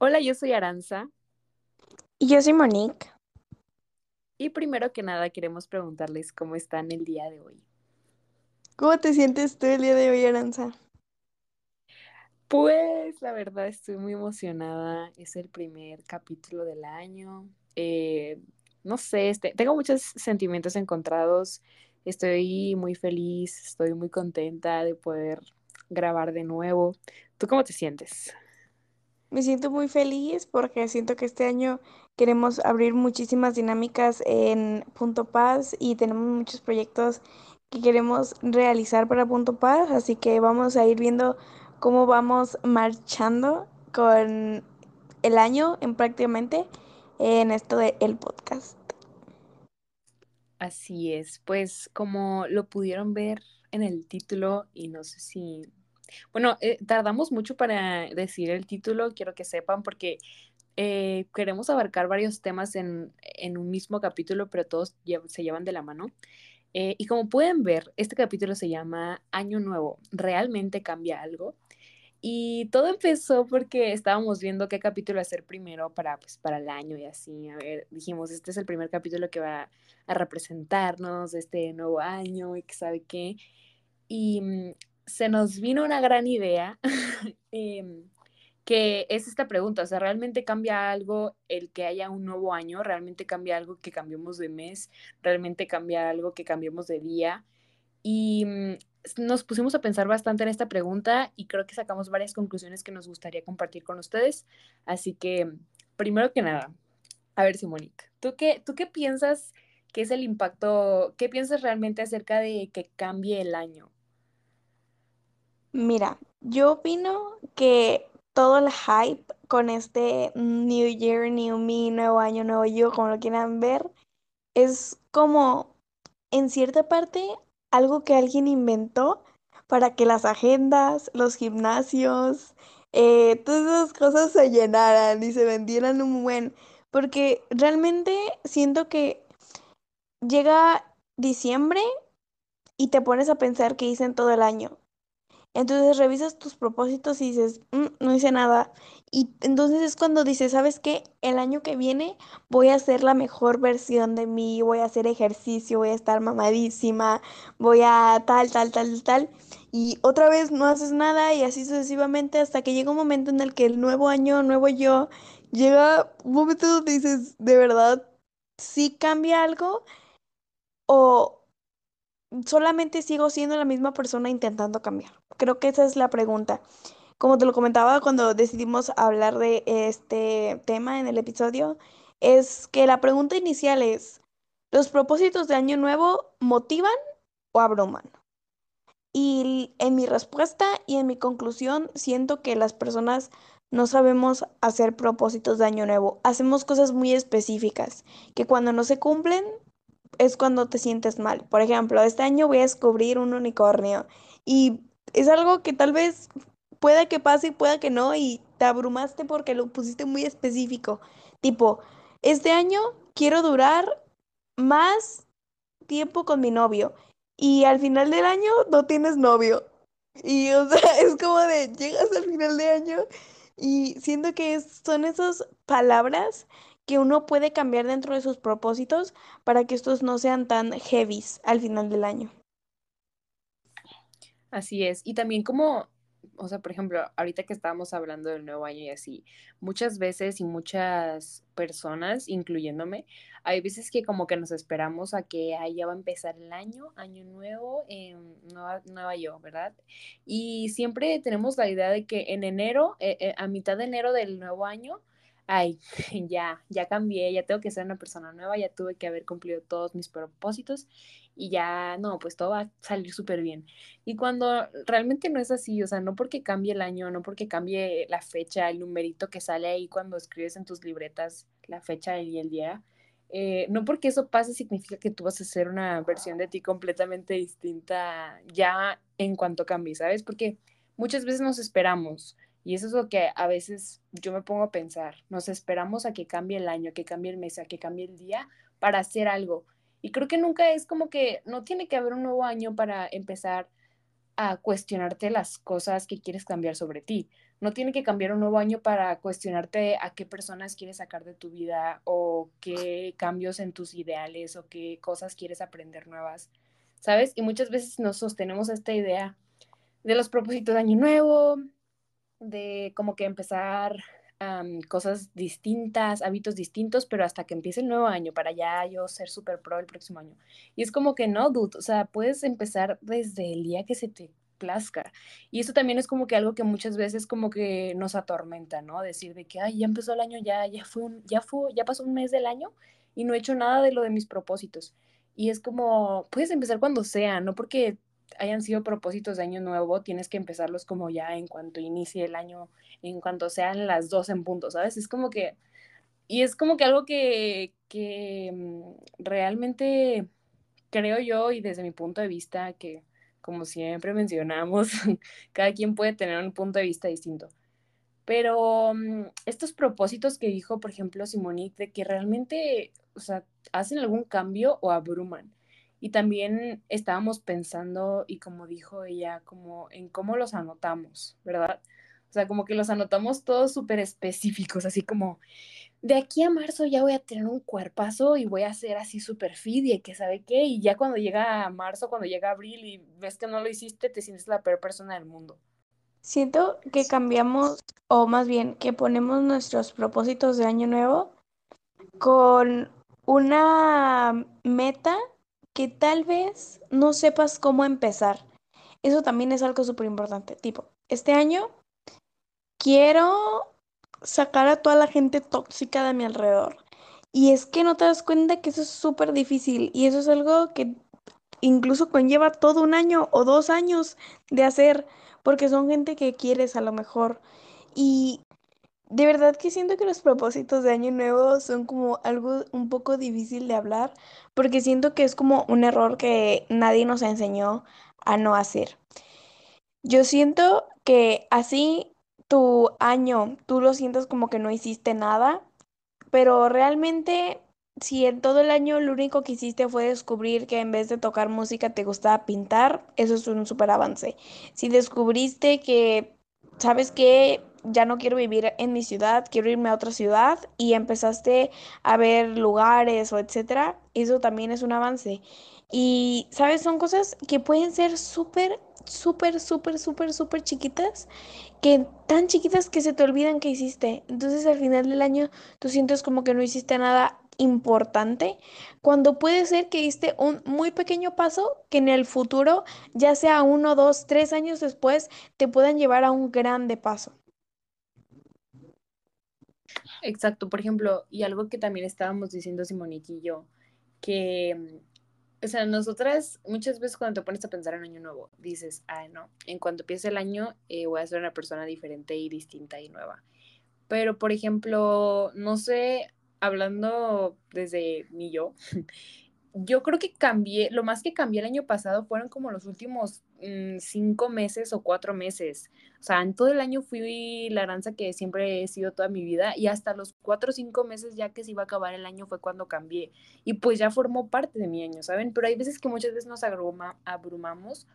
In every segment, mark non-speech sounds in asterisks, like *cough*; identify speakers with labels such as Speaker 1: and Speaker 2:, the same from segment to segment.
Speaker 1: Hola, yo soy Aranza.
Speaker 2: Y yo soy Monique.
Speaker 1: Y primero que nada queremos preguntarles cómo están el día de hoy.
Speaker 2: ¿Cómo te sientes tú el día de hoy, Aranza?
Speaker 1: Pues la verdad estoy muy emocionada. Es el primer capítulo del año. Eh, no sé, este, tengo muchos sentimientos encontrados. Estoy muy feliz, estoy muy contenta de poder grabar de nuevo. ¿Tú cómo te sientes?
Speaker 2: Me siento muy feliz porque siento que este año queremos abrir muchísimas dinámicas en Punto Paz y tenemos muchos proyectos que queremos realizar para Punto Paz, así que vamos a ir viendo cómo vamos marchando con el año en prácticamente en esto del podcast.
Speaker 1: Así es, pues como lo pudieron ver en el título y no sé si bueno, eh, tardamos mucho para decir el título, quiero que sepan, porque eh, queremos abarcar varios temas en, un mismo capítulo, pero todos se llevan de la mano. Eh, y como pueden ver, este capítulo se llama Año Nuevo. ¿Realmente cambia algo? Y todo empezó porque estábamos viendo qué capítulo hacer primero para, pues, para el año y así. A ver, dijimos, este es el primer capítulo que va a representarnos este nuevo año y que sabe qué. Y mm, se nos vino una gran idea, *laughs* em, que es esta pregunta, o sea, ¿realmente cambia algo el que haya un nuevo año? ¿Realmente cambia algo que cambiemos de mes? ¿Realmente cambia algo que cambiemos de día? Y mm, nos pusimos a pensar bastante en esta pregunta y creo que sacamos varias conclusiones que nos gustaría compartir con ustedes. Así que, primero que nada, a ver, Simónica, ¿tú qué, ¿tú qué piensas que es el impacto, qué piensas realmente acerca de que cambie el año?
Speaker 2: Mira, yo opino que todo el hype con este New Year, New Me, nuevo año, nuevo yo, como lo quieran ver, es como en cierta parte algo que alguien inventó para que las agendas, los gimnasios, eh, todas esas cosas se llenaran y se vendieran un buen. Porque realmente siento que llega diciembre y te pones a pensar qué hice en todo el año. Entonces revisas tus propósitos y dices, mm, no hice nada. Y entonces es cuando dices, ¿sabes qué? El año que viene voy a ser la mejor versión de mí, voy a hacer ejercicio, voy a estar mamadísima, voy a tal, tal, tal, tal. Y otra vez no haces nada y así sucesivamente hasta que llega un momento en el que el nuevo año, nuevo yo, llega un momento donde dices, ¿de verdad sí cambia algo? O solamente sigo siendo la misma persona intentando cambiar. Creo que esa es la pregunta. Como te lo comentaba cuando decidimos hablar de este tema en el episodio, es que la pregunta inicial es, ¿los propósitos de año nuevo motivan o abruman? Y en mi respuesta y en mi conclusión siento que las personas no sabemos hacer propósitos de año nuevo. Hacemos cosas muy específicas que cuando no se cumplen es cuando te sientes mal. Por ejemplo, este año voy a descubrir un unicornio y es algo que tal vez pueda que pase y pueda que no y te abrumaste porque lo pusiste muy específico. Tipo, este año quiero durar más tiempo con mi novio y al final del año no tienes novio. Y o sea, *laughs* es como de llegas al final de año y siento que son esas palabras que uno puede cambiar dentro de sus propósitos para que estos no sean tan heavies al final del año.
Speaker 1: Así es. Y también como, o sea, por ejemplo, ahorita que estábamos hablando del nuevo año y así, muchas veces y muchas personas, incluyéndome, hay veces que como que nos esperamos a que ahí ya va a empezar el año, año nuevo, nueva, nueva yo, ¿verdad? Y siempre tenemos la idea de que en enero, eh, eh, a mitad de enero del nuevo año, ay, *laughs* ya, ya cambié, ya tengo que ser una persona nueva, ya tuve que haber cumplido todos mis propósitos y ya, no, pues todo va a salir súper bien. Y cuando realmente no es así, o sea, no porque cambie el año, no porque cambie la fecha, el numerito que sale ahí cuando escribes en tus libretas la fecha y el día, eh, no porque eso pase significa que tú vas a ser una versión de ti completamente distinta ya en cuanto cambie, ¿sabes? Porque muchas veces nos esperamos y eso es lo que a veces yo me pongo a pensar, nos esperamos a que cambie el año, a que cambie el mes, a que cambie el día para hacer algo. Y creo que nunca es como que no tiene que haber un nuevo año para empezar a cuestionarte las cosas que quieres cambiar sobre ti. No tiene que cambiar un nuevo año para cuestionarte a qué personas quieres sacar de tu vida o qué cambios en tus ideales o qué cosas quieres aprender nuevas, ¿sabes? Y muchas veces nos sostenemos esta idea de los propósitos de año nuevo, de como que empezar cosas distintas, hábitos distintos, pero hasta que empiece el nuevo año, para ya yo ser súper pro el próximo año. Y es como que no, dude, o sea, puedes empezar desde el día que se te plazca. Y eso también es como que algo que muchas veces como que nos atormenta, ¿no? Decir de que, ay, ya empezó el año, ya, ya fue, un, ya fue, ya pasó un mes del año y no he hecho nada de lo de mis propósitos. Y es como, puedes empezar cuando sea, no porque hayan sido propósitos de año nuevo, tienes que empezarlos como ya en cuanto inicie el año, en cuanto sean las dos en punto, ¿sabes? Es como que, y es como que algo que, que mm, realmente creo yo y desde mi punto de vista que como siempre mencionamos, *laughs* cada quien puede tener un punto de vista distinto. Pero mm, estos propósitos que dijo, por ejemplo, Simonique, de que realmente, o sea, hacen algún cambio o abruman. Y también estábamos pensando, y como dijo ella, como en cómo los anotamos, ¿verdad? O sea, como que los anotamos todos súper específicos, así como, de aquí a marzo ya voy a tener un cuerpazo y voy a ser así súper fit y que sabe qué, y ya cuando llega marzo, cuando llega abril y ves que no lo hiciste, te sientes la peor persona del mundo.
Speaker 2: Siento que cambiamos, o más bien que ponemos nuestros propósitos de año nuevo con una meta que tal vez no sepas cómo empezar. Eso también es algo súper importante. Tipo, este año quiero sacar a toda la gente tóxica de mi alrededor. Y es que no te das cuenta que eso es súper difícil y eso es algo que incluso conlleva todo un año o dos años de hacer porque son gente que quieres a lo mejor. Y de verdad que siento que los propósitos de año nuevo son como algo un poco difícil de hablar porque siento que es como un error que nadie nos enseñó a no hacer. Yo siento que así tu año tú lo sientes como que no hiciste nada, pero realmente si en todo el año lo único que hiciste fue descubrir que en vez de tocar música te gustaba pintar, eso es un súper avance. Si descubriste que, ¿sabes qué? Ya no quiero vivir en mi ciudad, quiero irme a otra ciudad y empezaste a ver lugares o etcétera, eso también es un avance. Y, ¿sabes? Son cosas que pueden ser súper súper, súper, súper, súper chiquitas, que tan chiquitas que se te olvidan que hiciste. Entonces al final del año tú sientes como que no hiciste nada importante, cuando puede ser que hiciste un muy pequeño paso que en el futuro, ya sea uno, dos, tres años después, te puedan llevar a un grande paso.
Speaker 1: Exacto, por ejemplo, y algo que también estábamos diciendo Simonique y yo, que o sea, nosotras muchas veces cuando te pones a pensar en año nuevo, dices, ay, no, en cuanto empiece el año eh, voy a ser una persona diferente y distinta y nueva. Pero, por ejemplo, no sé, hablando desde mi yo, *laughs* yo creo que cambié, lo más que cambié el año pasado fueron como los últimos mm, cinco meses o cuatro meses. O sea, en todo el año fui la aranza que siempre he sido toda mi vida y hasta los cuatro o cinco meses ya que se iba a acabar el año fue cuando cambié. Y pues ya formó parte de mi año, ¿saben? Pero hay veces que muchas veces nos abrumamos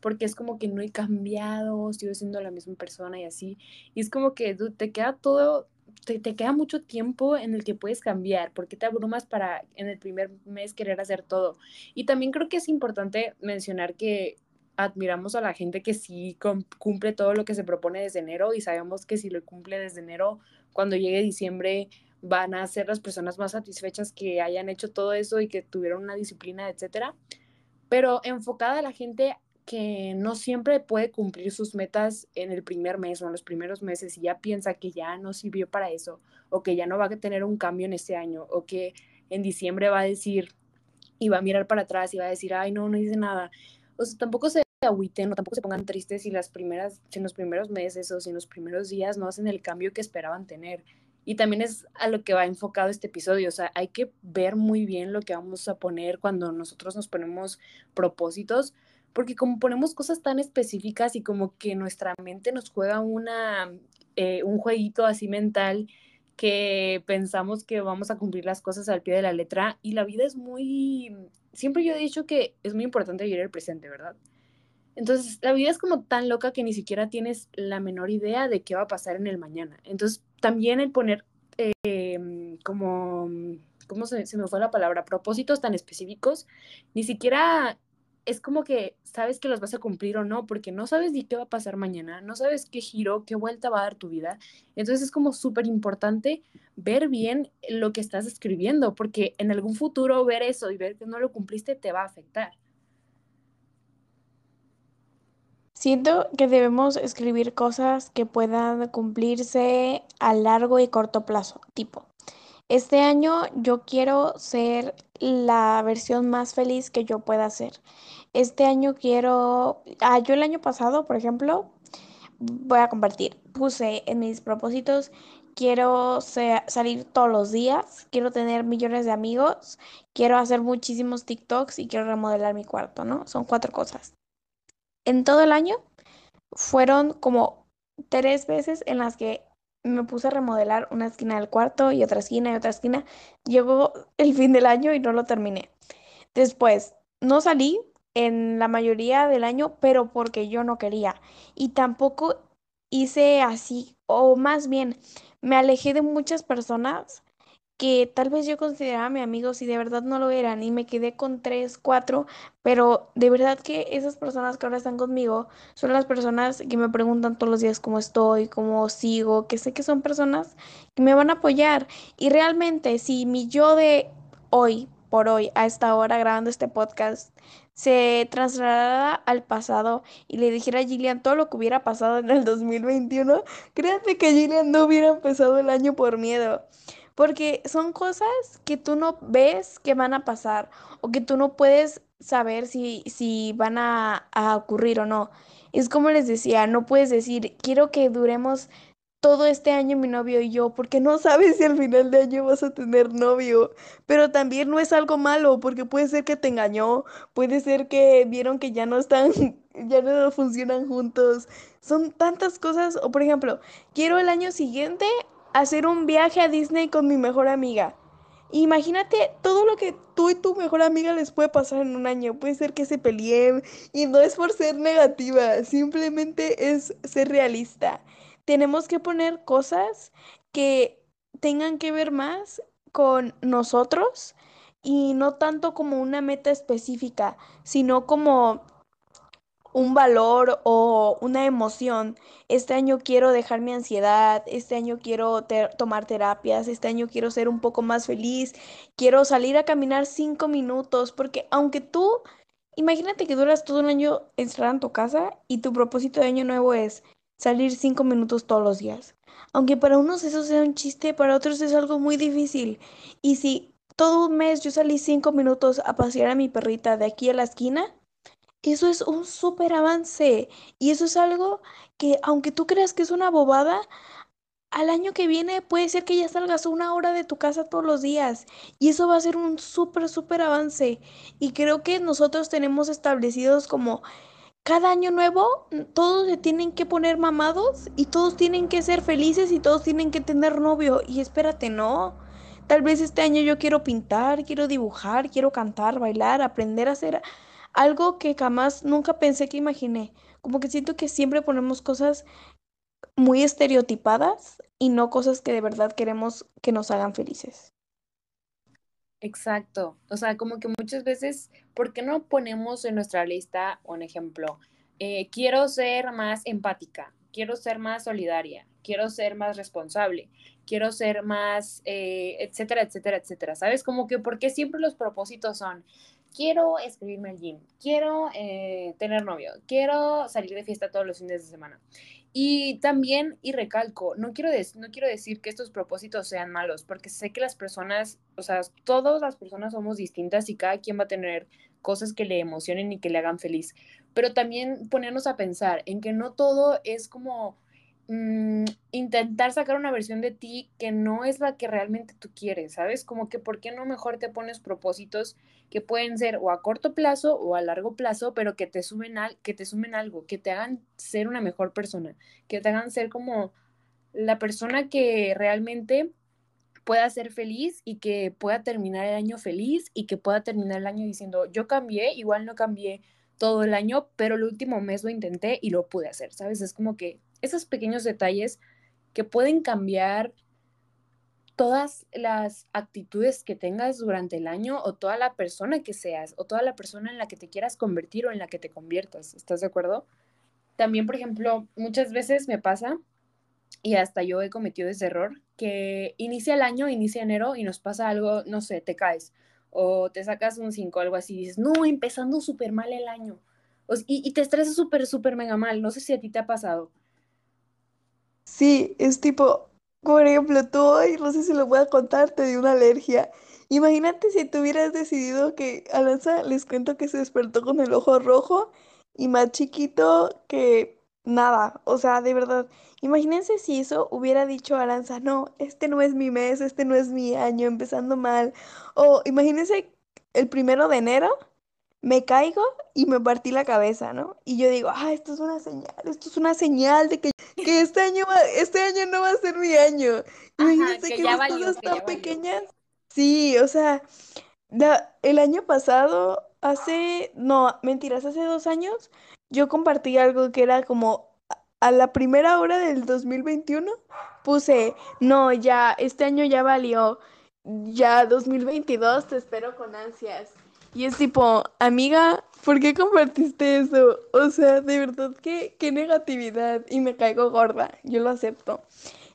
Speaker 1: porque es como que no he cambiado, sigo siendo la misma persona y así. Y es como que te queda todo te, queda mucho tiempo en el que puedes cambiar, porque te abrumas para en el primer mes querer hacer todo. Y también creo que es importante mencionar que admiramos a la gente que sí cumple todo lo que se propone desde enero y sabemos que si lo cumple desde enero, cuando llegue diciembre van a ser las personas más satisfechas que hayan hecho todo eso y que tuvieron una disciplina, etcétera. Pero enfocada a la gente que no siempre puede cumplir sus metas en el primer mes o en los primeros meses y ya piensa que ya no sirvió para eso o que ya no va a tener un cambio en este año o que en diciembre va a decir, y va a mirar para atrás y va a decir, ay, no, no hice nada. O sea, tampoco se agüiten o tampoco se pongan tristes si las primeras, si en los primeros meses o si en los primeros días no hacen el cambio que esperaban tener. Y también es a lo que va enfocado este episodio, o sea, hay que ver muy bien lo que vamos a poner cuando nosotros nos ponemos propósitos, porque como ponemos cosas tan específicas y como que nuestra mente nos juega una, eh, un jueguito así mental que pensamos que vamos a cumplir las cosas al pie de la letra y la vida es muy, siempre yo he dicho que es muy importante vivir el presente, ¿verdad? Entonces, la vida es como tan loca que ni siquiera tienes la menor idea de qué va a pasar en el mañana. Entonces, también el poner em, como, ¿cómo se, se, me fue la palabra? Propósitos tan específicos, ni siquiera es como que sabes que los vas a cumplir o no, porque no sabes ni qué va a pasar mañana, no sabes qué giro, qué vuelta va a dar tu vida. Entonces es como súper importante ver bien lo que estás escribiendo, porque en algún futuro ver eso y ver que no lo cumpliste te va a afectar.
Speaker 2: Siento que debemos escribir cosas que puedan cumplirse a largo y corto plazo, tipo, este año yo quiero ser la versión más feliz que yo pueda ser. Este año quiero, ah, yo el año pasado, por ejemplo, voy a compartir, puse en mis propósitos, quiero salir todos los días, quiero tener millones de amigos, quiero hacer muchísimos TikToks y quiero remodelar mi cuarto, ¿no? Son cuatro cosas en todo el año fueron como tres veces en las que me puse a remodelar una esquina del cuarto y otra esquina y otra esquina. Llegó el fin del año y no lo terminé. Después, no salí en la mayoría del año, pero porque yo no quería. Y tampoco hice así, o más bien, me alejé de muchas personas que tal vez yo consideraba mi amigos y de verdad no lo eran y me quedé con tres, cuatro, pero de verdad que esas personas que ahora están conmigo son las personas que me preguntan todos los días cómo estoy, cómo sigo, que sé que son personas que me van a apoyar. Y realmente si mi yo de hoy por hoy a esta hora grabando este podcast se trasladara al pasado y le dijera a Gillian todo lo que hubiera pasado en el 2021, créanme que Gillian no hubiera empezado el año por miedo porque son cosas que tú no ves que van a pasar o que tú no puedes saber si, si van a, a ocurrir o no. Es como les decía, no puedes decir, quiero que duremos todo este año mi novio y yo, porque no *laughs* sabes si al final de año vas a tener novio. Pero también no es algo malo, porque puede ser que te engañó, puede ser que vieron que ya no están, *laughs* ya no funcionan juntos. Son tantas cosas, o por ejemplo, quiero el año siguiente hacer un viaje a Disney con mi mejor amiga. Imagínate todo lo que tú y tu mejor amiga les puede pasar en un año. Puede ser que se peleen y no es por ser negativa, simplemente es ser realista. Tenemos que poner cosas que tengan que ver más con nosotros y no tanto como una meta específica, sino como un valor o una emoción. Este año quiero dejar mi ansiedad, este año quiero tomar terapias, este año quiero ser un poco más feliz, quiero salir a caminar cinco minutos, porque aunque tú, imagínate que duras todo un año encerrado en tu casa y tu propósito de año nuevo es salir cinco minutos todos los días. Aunque para unos eso sea un chiste, para otros es algo muy difícil. Y si todo un mes yo salí cinco minutos a pasear a mi perrita de aquí a la esquina, eso es un súper avance. Y eso es algo que, aunque tú creas que es una bobada, al año que viene puede ser que ya salgas una hora de tu casa todos los días. Y eso va a ser un súper, súper avance. Y creo que nosotros tenemos establecidos como cada año nuevo, todos se tienen que poner mamados y todos tienen que ser felices y todos tienen que tener novio. Y espérate, no. Tal vez este año yo quiero pintar, quiero dibujar, quiero cantar, bailar, aprender a hacer algo que jamás nunca pensé que imaginé. Como que siento que siempre ponemos cosas muy estereotipadas y no cosas que de verdad queremos que nos hagan felices.
Speaker 1: Exacto. O sea, como que muchas veces, ¿por qué no ponemos en nuestra lista un ejemplo? Eh, quiero ser más empática, quiero ser más solidaria, quiero ser más responsable, quiero ser más, eh, etcétera, etcétera, etcétera. ¿Sabes? Como que, ¿por qué siempre los propósitos son, quiero escribirme al gym, quiero eh, tener novio, quiero salir de fiesta todos los fines de semana. Y también, y recalco, no quiero, no quiero decir que estos propósitos sean malos, porque sé que las personas, o sea, todas las personas somos distintas y cada quien va a tener cosas que le emocionen y que le hagan feliz. Pero también ponernos a pensar en que no todo es como Mm, intentar sacar una versión de ti que no es la que realmente tú quieres, ¿sabes? Como que, ¿por qué no mejor te pones propósitos que pueden ser o a corto plazo o a largo plazo, pero que te sumen, al, que te sumen algo, que te hagan ser una mejor persona, que te hagan ser como la persona que realmente pueda ser feliz y que pueda terminar el año feliz y que pueda terminar el año diciendo, yo cambié, igual no cambié todo el año, pero el último mes lo intenté y lo pude hacer, ¿sabes? Es como que esos pequeños detalles que pueden cambiar todas las actitudes que tengas durante el año o toda la persona que seas o toda la persona en la que te quieras convertir o en la que te conviertas. ¿Estás de acuerdo? También, por ejemplo, muchas veces me pasa, y hasta yo he cometido ese error, que inicia el año, inicia enero y nos pasa algo, no sé, te caes o te sacas un 5 o algo así y dices, no, empezando súper mal el año. y, y te estresas súper, súper mega mal. No sé si a ti te ha pasado.
Speaker 2: Sí, es tipo, por ejemplo, tú hoy, no sé si lo voy a contar, te dio una alergia. Imagínate si tú hubieras decidido que Alanza les cuento que se despertó con el ojo rojo y más chiquito que nada. O sea, de verdad, imagínense si eso hubiera dicho Aranza, no, este no es mi mes, este no es mi año, empezando mal. O imagínense el primero de enero me caigo y me partí la cabeza, ¿no? Y yo digo, ah, esto es una señal, esto es una señal de que, que este año este año no va a ser mi año. Imagínense que, esas cosas tan pequeñas. Sí, o sea, el año pasado, hace, no, mentiras, hace dos años, yo compartí algo que era como a la primera hora del 2021, puse, no, ya, este año ya valió, ya 2022 te espero con ansias. Y es tipo, amiga, ¿por qué compartiste eso? O sea, de verdad, qué, qué negatividad. Y me caigo gorda, yo lo acepto.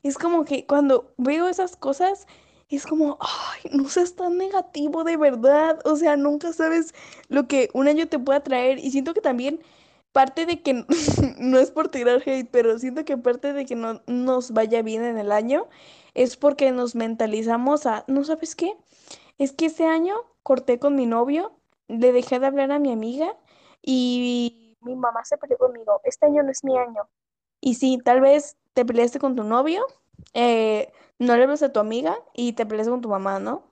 Speaker 2: Es como que cuando veo esas cosas, es como, ay, no seas tan negativo de verdad. O sea, nunca sabes lo que un año te pueda traer. Y siento que también parte de que, *laughs* no es por tirar hate, pero siento que parte de que no nos vaya bien en el año es porque nos mentalizamos a, ¿no sabes qué? Es que ese año corté con mi novio, le dejé de hablar a mi amiga y mi mamá se peleó conmigo. Este año no es mi año. Y sí, tal vez te peleaste con tu novio, eh, no le hablas a tu amiga y te peleaste con tu mamá, ¿no?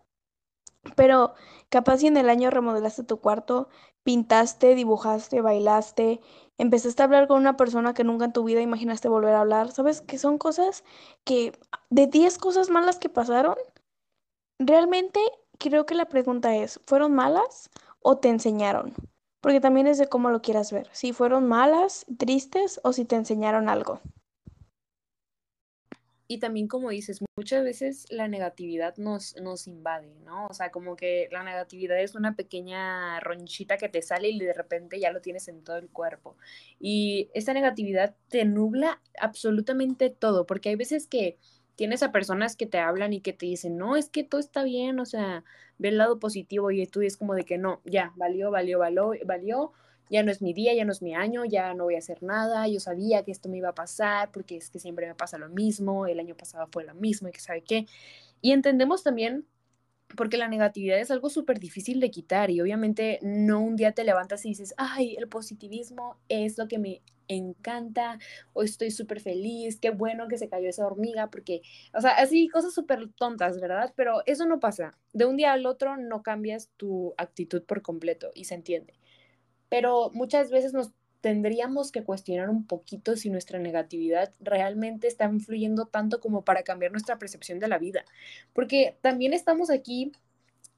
Speaker 2: Pero capaz si en el año remodelaste tu cuarto, pintaste, dibujaste, bailaste, empezaste a hablar con una persona que nunca en tu vida imaginaste volver a hablar, ¿sabes? Que son cosas que de 10 cosas malas que pasaron, realmente creo que la pregunta es, ¿fueron malas o te enseñaron? Porque también es de cómo lo quieras ver, si fueron malas, tristes o si te enseñaron algo.
Speaker 1: Y también como dices, muchas veces la negatividad nos, nos invade, ¿no? O sea, como que la negatividad es una pequeña ronchita que te sale y de repente ya lo tienes en todo el cuerpo. Y esa negatividad te nubla absolutamente todo, porque hay veces que tienes a personas que te hablan y que te dicen, no, es que todo está bien, o sea, ve el lado positivo y tú es como de que no, ya, valió, valió, valió, valió, ya no es mi día, ya no es mi año, ya no voy a hacer nada, yo sabía que esto me iba a pasar porque es que siempre me pasa lo mismo, el año pasado fue lo mismo y que sabe qué. Y entendemos también porque la negatividad es algo súper difícil de quitar y obviamente no un día te levantas y dices, ay, el positivismo es lo que me encanta, o estoy súper feliz, qué bueno que se cayó esa hormiga, porque, o sea, así cosas súper tontas, ¿verdad? Pero eso no pasa. De un día al otro no cambias tu actitud por completo y se entiende. Pero muchas veces nos tendríamos que cuestionar un poquito si nuestra negatividad realmente está influyendo tanto como para cambiar nuestra percepción de la vida. Porque también estamos aquí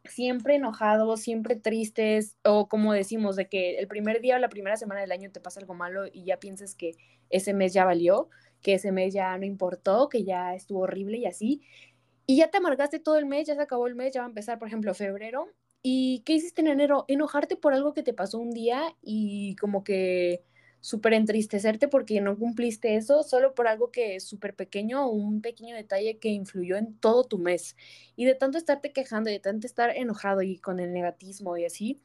Speaker 1: siempre enojados, siempre tristes, o como decimos, de que el primer día o la primera semana del año te pasa algo malo y ya piensas que ese mes ya valió, que ese mes ya no importó, que ya estuvo horrible y así. Y ya te amargaste todo el mes, ya se acabó el mes, ya va a empezar, por ejemplo, febrero. ¿Y qué hiciste en enero? Enojarte por algo que te pasó un día y como que súper entristecerte porque no cumpliste eso solo por algo que es súper pequeño o un pequeño detalle que influyó en todo tu mes. Y de tanto estarte quejando y de tanto estar enojado y con el negatismo y así,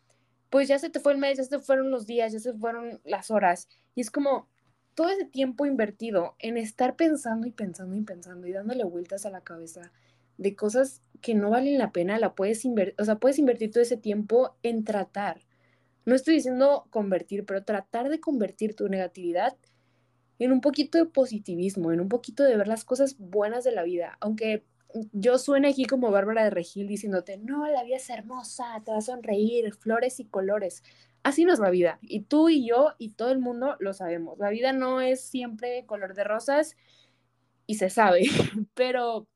Speaker 1: pues ya se te fue el mes, ya se fueron los días, ya se fueron las horas. Y es como, todo ese tiempo invertido en estar pensando y pensando y pensando y dándole vueltas a la cabeza de cosas que no valen la pena, la puedes invertir, o sea, puedes invertir todo ese tiempo en tratar. No estoy diciendo convertir, pero tratar de convertir tu negatividad en un poquito de positivismo, en un poquito de ver las cosas buenas de la vida, aunque yo suene aquí como Bárbara de Regil diciéndote, no, la vida es hermosa, te va a sonreír, flores y colores. Así no es la vida. Y tú y yo y todo el mundo lo sabemos. La vida no es siempre color de rosas y se sabe, *laughs* pero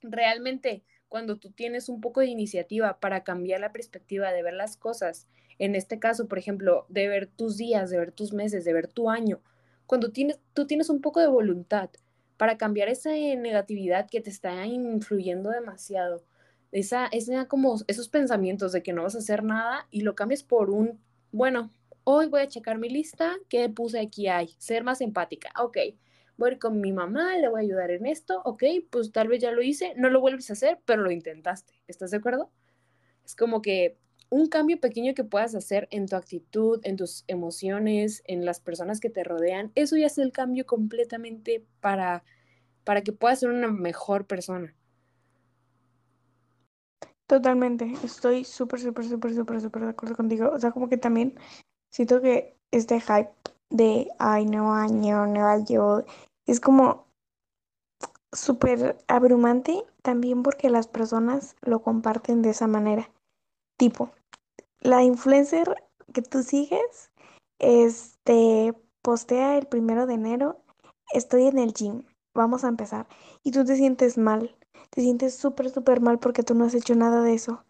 Speaker 1: realmente cuando tú tienes un poco de iniciativa para cambiar la perspectiva de ver las cosas, en este caso, por ejemplo, de ver tus días, de ver tus meses, de ver tu año, cuando tienes, tú tienes un poco de voluntad para cambiar esa negatividad que te está influyendo demasiado, esa, esa como esos pensamientos de que no vas a hacer nada y lo cambias por un, bueno, hoy voy a checar mi lista, ¿qué puse aquí hay? Ser más empática, ok, voy a ir con mi mamá, le voy a ayudar en esto, ok, pues tal vez ya lo hice, no lo vuelves a hacer, pero lo intentaste, ¿estás de acuerdo? Es como que un cambio pequeño que puedas hacer en tu actitud, en tus emociones, en las personas que te rodean, eso ya es el cambio completamente para, para que puedas ser una mejor persona.
Speaker 2: Totalmente, estoy súper, súper, súper, súper, súper de acuerdo contigo. O sea, como que también siento que este hype de, ay, no año, no yo, es como súper abrumante también porque las personas lo comparten de esa manera. Tipo, la influencer que tú sigues, este, postea el primero de enero, estoy en el gym, vamos a empezar. Y tú te sientes mal, te sientes súper, súper mal porque tú no has hecho nada de eso.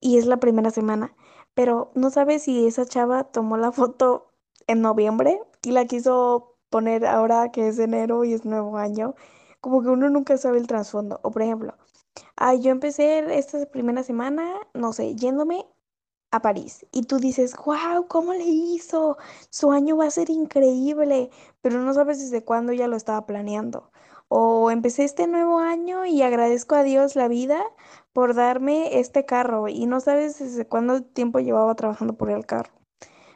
Speaker 2: Y es la primera semana. Pero no sabes si esa chava tomó la *laughs* foto en noviembre y la quiso poner ahora que es enero y es nuevo año. Como que uno nunca sabe el trasfondo. O por ejemplo, ay, yo empecé esta primera semana, no sé, yéndome a París y tú dices, wow, ¿cómo le hizo? Su año va a ser increíble, pero no sabes desde cuándo ya lo estaba planeando. O empecé este nuevo año y agradezco a Dios la vida por darme este carro y no sabes desde cuándo tiempo llevaba trabajando por el carro.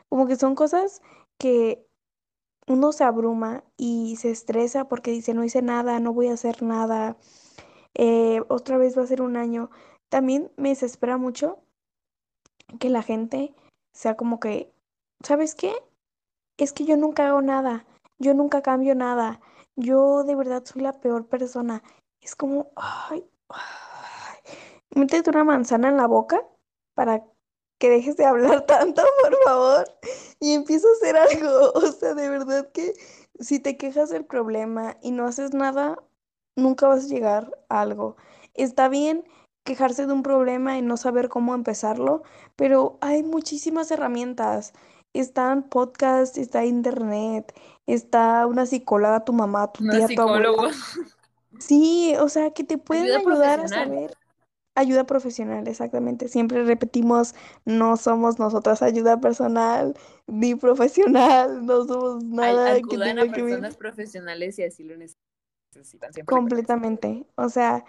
Speaker 2: Como que son cosas que uno se abruma y se estresa porque dice, no hice nada, no voy a hacer nada, eh, otra vez va a ser un año. También me desespera mucho que la gente sea como que, ¿sabes qué? Es que yo nunca hago nada, yo nunca cambio nada, yo de verdad soy la peor persona. Es como, ay, ay, métete una manzana en la boca para que dejes de hablar *laughs* tanto, por favor, y empiezo a hacer algo. *laughs* O sea, de verdad que si te quejas del problema y no haces nada, nunca vas a llegar a algo. Está bien quejarse de un problema y no saber cómo empezarlo, pero hay muchísimas herramientas. Están podcasts, está internet, está una psicóloga, tu mamá, tu tía, tu abuela. Sí, o sea, que te pueden ayudar a saber. Ayuda profesional, exactamente. Siempre repetimos, no somos nosotras ayuda personal ni profesional, no somos nada
Speaker 1: que tenga a personas profesionales y así lo necesitan.
Speaker 2: Completamente. O sea,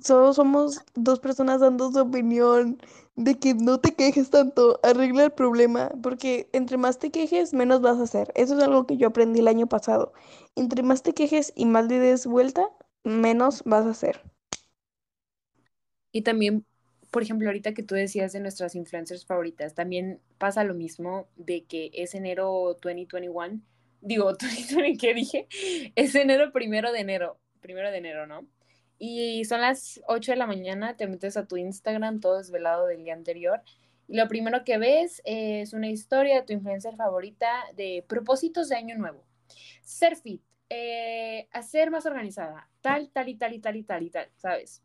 Speaker 2: Solo somos dos personas dando su opinión de que no te quejes tanto, arregla el problema, porque entre más te quejes, menos vas a hacer. Eso es algo que yo aprendí el año pasado. Entre más te quejes y más le des vuelta, menos vas a hacer.
Speaker 1: Y también, por ejemplo, ahorita que tú decías de nuestras influencers favoritas, también pasa lo mismo de que es enero 2021, digo, *laughs* 2020, ¿qué dije? Es enero primero de enero, primero de enero, ¿no? Y son las 8 de la mañana, te metes a tu Instagram todo desvelado del día anterior. Y lo primero que ves es una historia de tu influencer favorita de propósitos de año nuevo. Ser fit, eh, hacer más organizada, tal, tal y tal y tal y tal y tal, ¿sabes?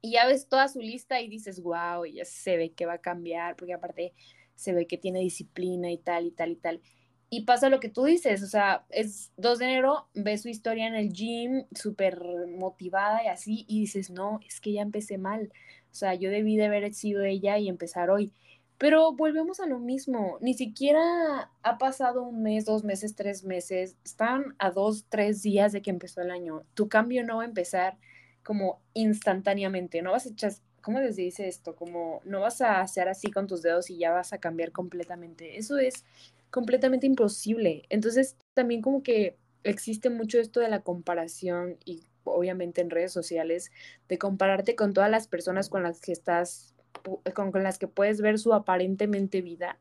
Speaker 1: Y ya ves toda su lista y dices, wow, ya se ve que va a cambiar, porque aparte se ve que tiene disciplina y tal y tal y tal. Y pasa lo que tú dices, o sea, es 2 de enero, ves su historia en el gym, súper motivada y así, y dices, no, es que ya empecé mal, o sea, yo debí de haber sido ella y empezar hoy. Pero volvemos a lo mismo, ni siquiera ha pasado un mes, dos meses, tres meses, están a dos, tres días de que empezó el año. Tu cambio no va a empezar como instantáneamente, no vas a echar, ¿cómo les dice esto? Como no vas a hacer así con tus dedos y ya vas a cambiar completamente. Eso es completamente imposible. Entonces, también como que existe mucho esto de la comparación y obviamente en redes sociales, de compararte con todas las personas con las que estás, con, con las que puedes ver su aparentemente vida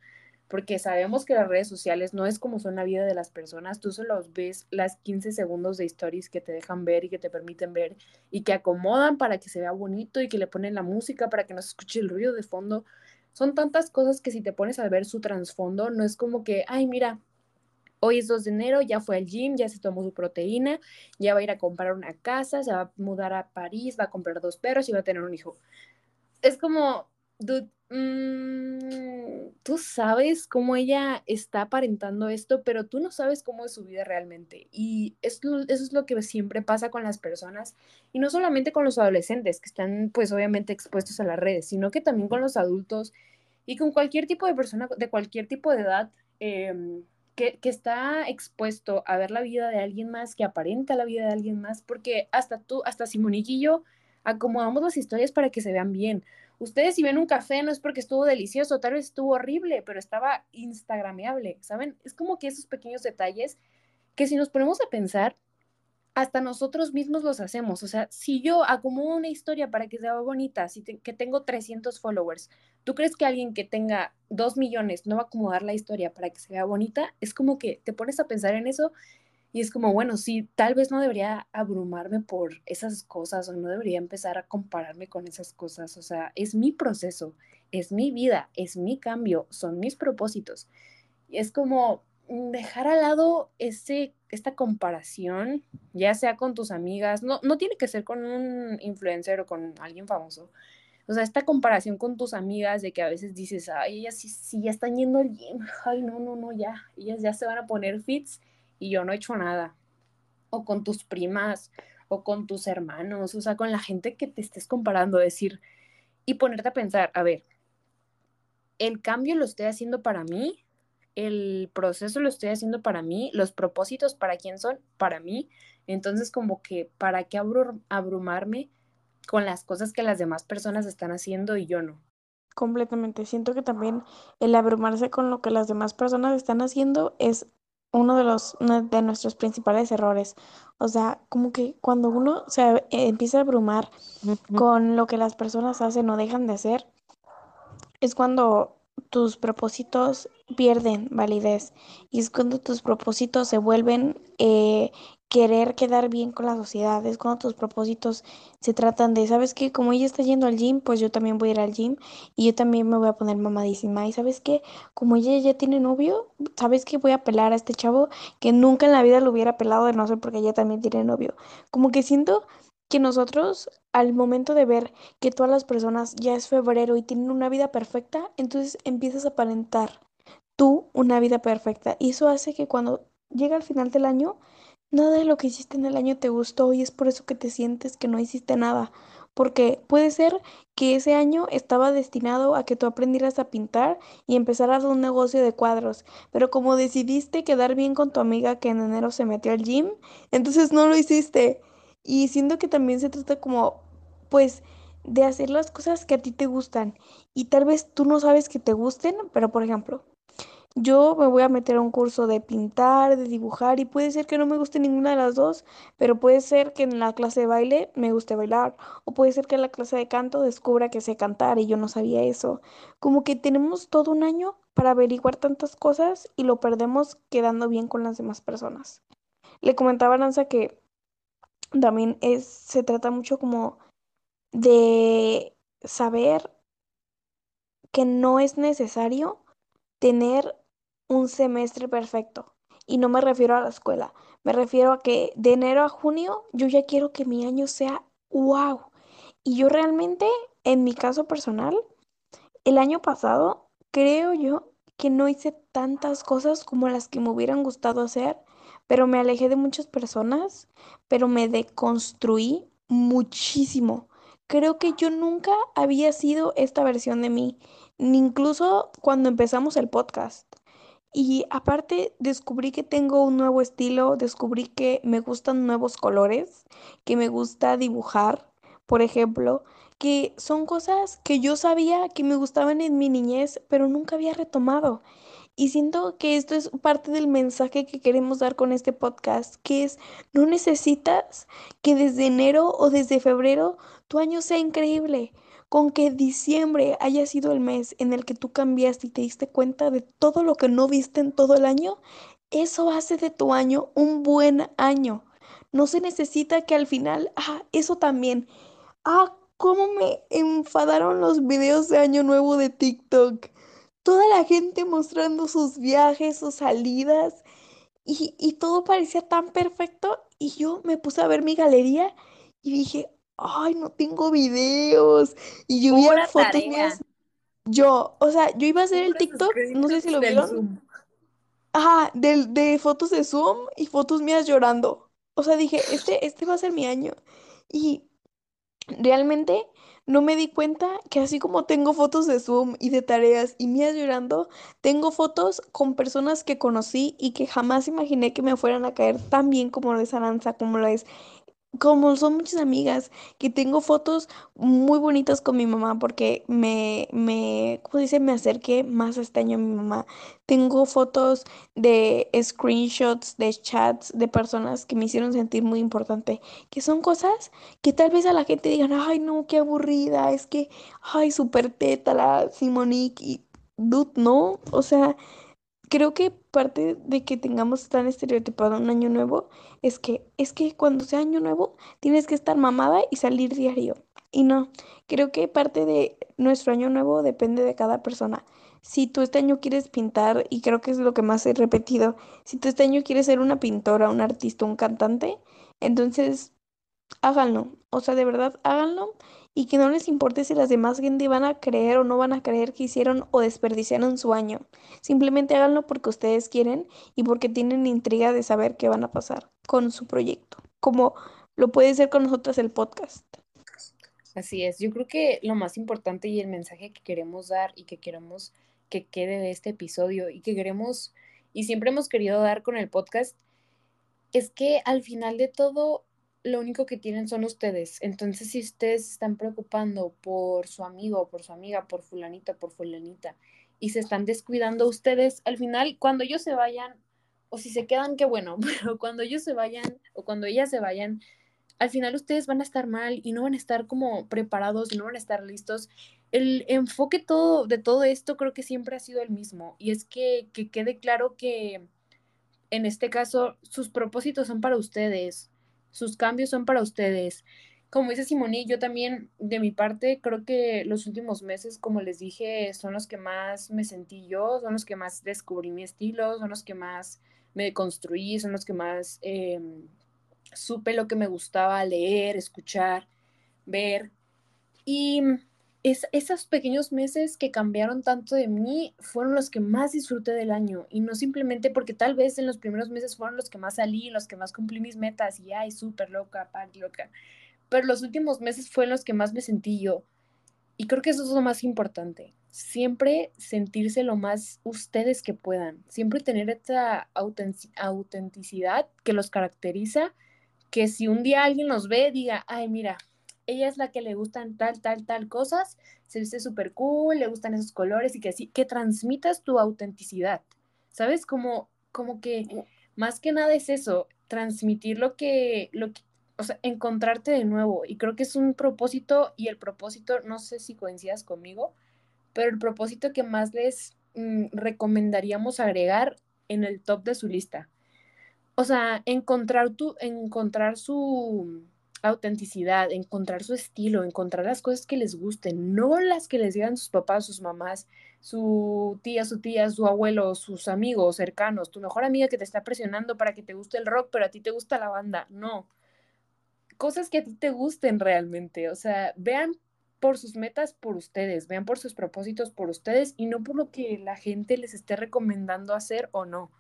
Speaker 1: porque sabemos que las redes sociales no es como son la vida de las personas, tú solo ves las 15 segundos de stories que te dejan ver y que te permiten ver y que acomodan para que se vea bonito y que le ponen la música para que no se escuche el ruido de fondo. Son tantas cosas que si te pones a ver su trasfondo, no es como que, ay, mira, hoy es 2 de enero, ya fue al gym, ya se tomó su proteína, ya va a ir a comprar una casa, se va a mudar a París, va a comprar dos perros y va a tener un hijo. Es como, dude, Mm, tú sabes cómo ella está aparentando esto, pero tú no sabes cómo es su vida realmente. Y eso es lo que siempre pasa con las personas, y no solamente con los adolescentes, que están pues obviamente expuestos a las redes, sino que también con los adultos y con cualquier tipo de persona de cualquier tipo de edad em, que, que está expuesto a ver la vida de alguien más, que aparenta la vida de alguien más, porque hasta tú, hasta Simonique y yo acomodamos las historias para que se vean bien Ustedes si ven un café no es porque estuvo delicioso, tal vez estuvo horrible, pero estaba instagrameable, ¿saben? Es como que esos pequeños detalles que si nos ponemos a pensar, hasta nosotros mismos los hacemos. O sea, si yo acomodo una historia para que sea bonita, si que tengo 300 followers, ¿tú crees que alguien que tenga 2 millones no va a acomodar la historia para que se vea bonita? Es como que te pones a pensar en eso y es como, bueno, sí, tal vez no debería abrumarme por esas cosas o no debería empezar a compararme con esas cosas. O sea, es mi proceso, es mi vida, es mi cambio, son mis propósitos. Y es como dejar al lado ese, esta comparación, ya sea con tus amigas, no, no tiene que ser con un influencer o con alguien famoso. O sea, esta comparación con tus amigas de que a veces dices, ay, ellas sí, sí ya están yendo al gym, ay, no, no, no, ya, ellas ya se van a poner fits y yo no he hecho nada. O con tus primas, o con tus hermanos, o sea, con la gente que te estés comparando, decir, y ponerte a pensar, a ver, el cambio lo estoy haciendo para mí, el proceso lo estoy haciendo para mí, los propósitos para quién son, para mí. Entonces, como que, ¿para qué abrumarme con las cosas que las demás personas están haciendo y yo no?
Speaker 2: Completamente. Siento que también el abrumarse con lo que las demás personas están haciendo es uno de los de nuestros principales errores. O sea, como que cuando uno se empieza a abrumar con lo que las personas hacen o dejan de hacer, es cuando tus propósitos pierden validez y es cuando tus propósitos se vuelven eh, querer quedar bien con la sociedad, es cuando tus propósitos se tratan de, ¿sabes qué? Como ella está yendo al gym, pues yo también voy a ir al gym y yo también me voy a poner mamadísima. Y ¿sabes qué? Como ella ya tiene novio, ¿sabes qué? Voy a pelar a este chavo que nunca en la vida lo hubiera pelado de no ser porque ella también tiene novio. Como que siento que nosotros al momento de ver que todas las personas ya es febrero y tienen una vida perfecta, entonces empiezas a aparentar tú una vida perfecta. Y eso hace que cuando llega al final del año, nada de lo que hiciste en el año te gustó y es por eso que te sientes que no hiciste nada. Porque puede ser que ese año estaba destinado a que tú aprendieras a pintar y empezaras un negocio de cuadros, pero como decidiste quedar bien con tu amiga que en enero se metió al gym, entonces no lo hiciste. Y siento que también se trata como, pues, de hacer las cosas que a ti te gustan. Y tal vez tú no sabes que te gusten, pero por ejemplo, yo me voy a meter a un curso de pintar, de dibujar y puede ser que no me guste ninguna de las dos, pero puede ser que en la clase de baile me guste bailar o puede ser que en la clase de canto descubra que sé cantar y yo no sabía eso. Como que tenemos todo un año para averiguar tantas cosas y lo perdemos quedando bien con las demás personas. Le comentaba a Nanza que también es, se trata mucho como de saber que no es necesario tener un semestre perfecto. Y no me refiero a la escuela, me refiero a que de enero a junio yo ya quiero que mi año sea wow. Y yo realmente, en mi caso personal, el año pasado creo yo que no hice tantas cosas como las que me hubieran gustado hacer, pero me alejé de muchas personas, pero me deconstruí muchísimo. Creo que yo nunca había sido esta versión de mí, ni incluso cuando empezamos el podcast. Y aparte descubrí que tengo un nuevo estilo, descubrí que me gustan nuevos colores, que me gusta dibujar, por ejemplo, que son cosas que yo sabía que me gustaban en mi niñez, pero nunca había retomado. Y siento que esto es parte del mensaje que queremos dar con este podcast, que es, no necesitas que desde enero o desde febrero tu año sea increíble. Con que diciembre haya sido el mes en el que tú cambiaste y te diste cuenta de todo lo que no viste en todo el año, eso hace de tu año un buen año. No se necesita que al final, ah, eso también. Ah, cómo me enfadaron los videos de Año Nuevo de TikTok. Toda la gente mostrando sus viajes, sus salidas, y, y todo parecía tan perfecto. Y yo me puse a ver mi galería y dije, ay, no tengo videos. Y yo vi
Speaker 1: Pura
Speaker 2: fotos
Speaker 1: tarea.
Speaker 2: mías. Yo, o sea, yo iba a hacer el TikTok, no sé si lo vieron. Ajá, del- de, fotos de Zoom y fotos mías llorando. O sea, dije, este, este va a ser mi año. Y realmente no me di cuenta que así como tengo fotos de Zoom y de tareas y mías llorando, tengo fotos con personas que conocí y que jamás imaginé que me fueran a caer tan bien como lo es Aranza, como lo es como son muchas amigas, que tengo fotos muy bonitas con mi mamá porque me, me, ¿cómo dice? Me acerqué más este año a mi mamá. Tengo fotos de screenshots, de chats, de personas que me hicieron sentir muy importante, que son cosas que tal vez a la gente digan, ay, no, qué aburrida, es que, ay, súper teta la Simonique y, dude, no, o sea... Creo que parte de que tengamos tan estereotipado un año nuevo es que es que cuando sea año nuevo tienes que estar mamada y salir diario. Y no, creo que parte de nuestro año nuevo depende de cada persona. Si tú este año quieres pintar, y creo que es lo que más he repetido, si tú este año quieres ser una pintora, un artista, un cantante, entonces háganlo. O sea, de verdad, háganlo y que no les importe si las demás gente van a creer o no van a creer que hicieron o desperdiciaron su año. Simplemente háganlo porque ustedes quieren y porque tienen intriga de saber qué van a pasar con su proyecto, como lo puede ser con nosotras el podcast.
Speaker 1: Así es, yo creo que lo más importante y el mensaje que queremos dar y que queremos que quede de este episodio y que queremos y siempre hemos querido dar con el podcast es que al final de todo lo único que tienen son ustedes. Entonces, si ustedes están preocupando por su amigo, por su amiga, por fulanita, por fulanita, y se están descuidando ustedes, al final, cuando ellos se vayan, o si se quedan, qué bueno, *laughs* pero cuando ellos se vayan, o cuando ellas se vayan, al final ustedes van a estar mal y no van a estar como preparados no van a estar listos. El enfoque todo, de todo esto creo que siempre ha sido el mismo, y es que, que quede claro que en este caso sus propósitos son para ustedes, sus cambios son para ustedes. Como dice Simoni, yo también de mi parte creo que los últimos meses, como les dije, son los que más me sentí yo, son los que más descubrí mi estilo, son los que más me construí, son los que más eh, supe lo que me gustaba leer, escuchar, ver. Y es, esos pequeños meses que cambiaron tanto de mí fueron los que más disfruté del año y no simplemente porque tal vez en los primeros meses fueron los que más salí, los que más cumplí mis metas y ay, súper loca, party loca, pero los últimos meses fueron los que más me sentí yo y creo que eso es lo más importante, siempre sentirse lo más ustedes que puedan, siempre tener esta autenticidad que los caracteriza, que si un día alguien los ve, diga, ay, mira, ella es la que le gustan tal, tal, tal cosas, se viste súper cool, le gustan esos colores y que así, que transmitas tu autenticidad, ¿sabes? Como, como que más que nada es eso, transmitir lo que, lo que, o sea, encontrarte de nuevo. Y creo que es un propósito y el propósito, no sé si coincidas conmigo, pero el propósito que más les mm, recomendaríamos agregar en el top de su lista. O sea, encontrar tu, encontrar su autenticidad, encontrar su estilo, encontrar las cosas que les gusten, no las que les digan sus papás, sus mamás, su tía, su tía, su abuelo, sus amigos cercanos, tu mejor amiga que te está presionando para que te guste el rock, pero a ti te gusta la banda. No. Cosas que a ti te gusten realmente. O sea, vean por sus metas por ustedes, vean por sus propósitos por ustedes y no por lo que la gente les esté recomendando hacer o no.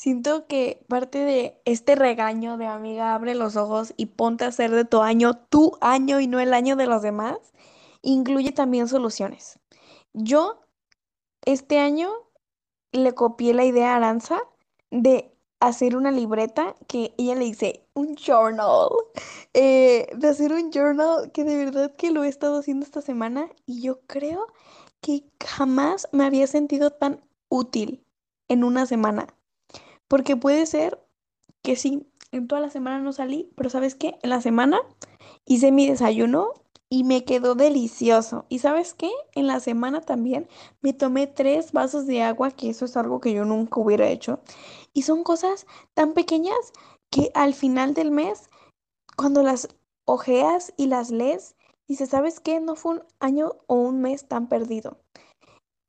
Speaker 2: Siento que parte de este regaño de amiga, abre los ojos y ponte a hacer de tu año tu año y no el año de los demás, incluye también soluciones. Yo este año le copié la idea a Aranza de hacer una libreta que ella le dice un journal, *laughs* eh, de hacer un journal que de verdad que lo he estado haciendo esta semana y yo creo que jamás me había sentido tan útil en una semana. Porque puede ser que sí, en toda la semana no salí, pero ¿sabes qué? En la semana hice mi desayuno y me quedó delicioso. ¿Y sabes qué? En la semana también me tomé tres vasos de agua, que eso es algo que yo nunca hubiera hecho. Y son cosas tan pequeñas que al final del mes, cuando las ojeas y las lees, dices, ¿sabes qué? No fue un año o un mes tan perdido.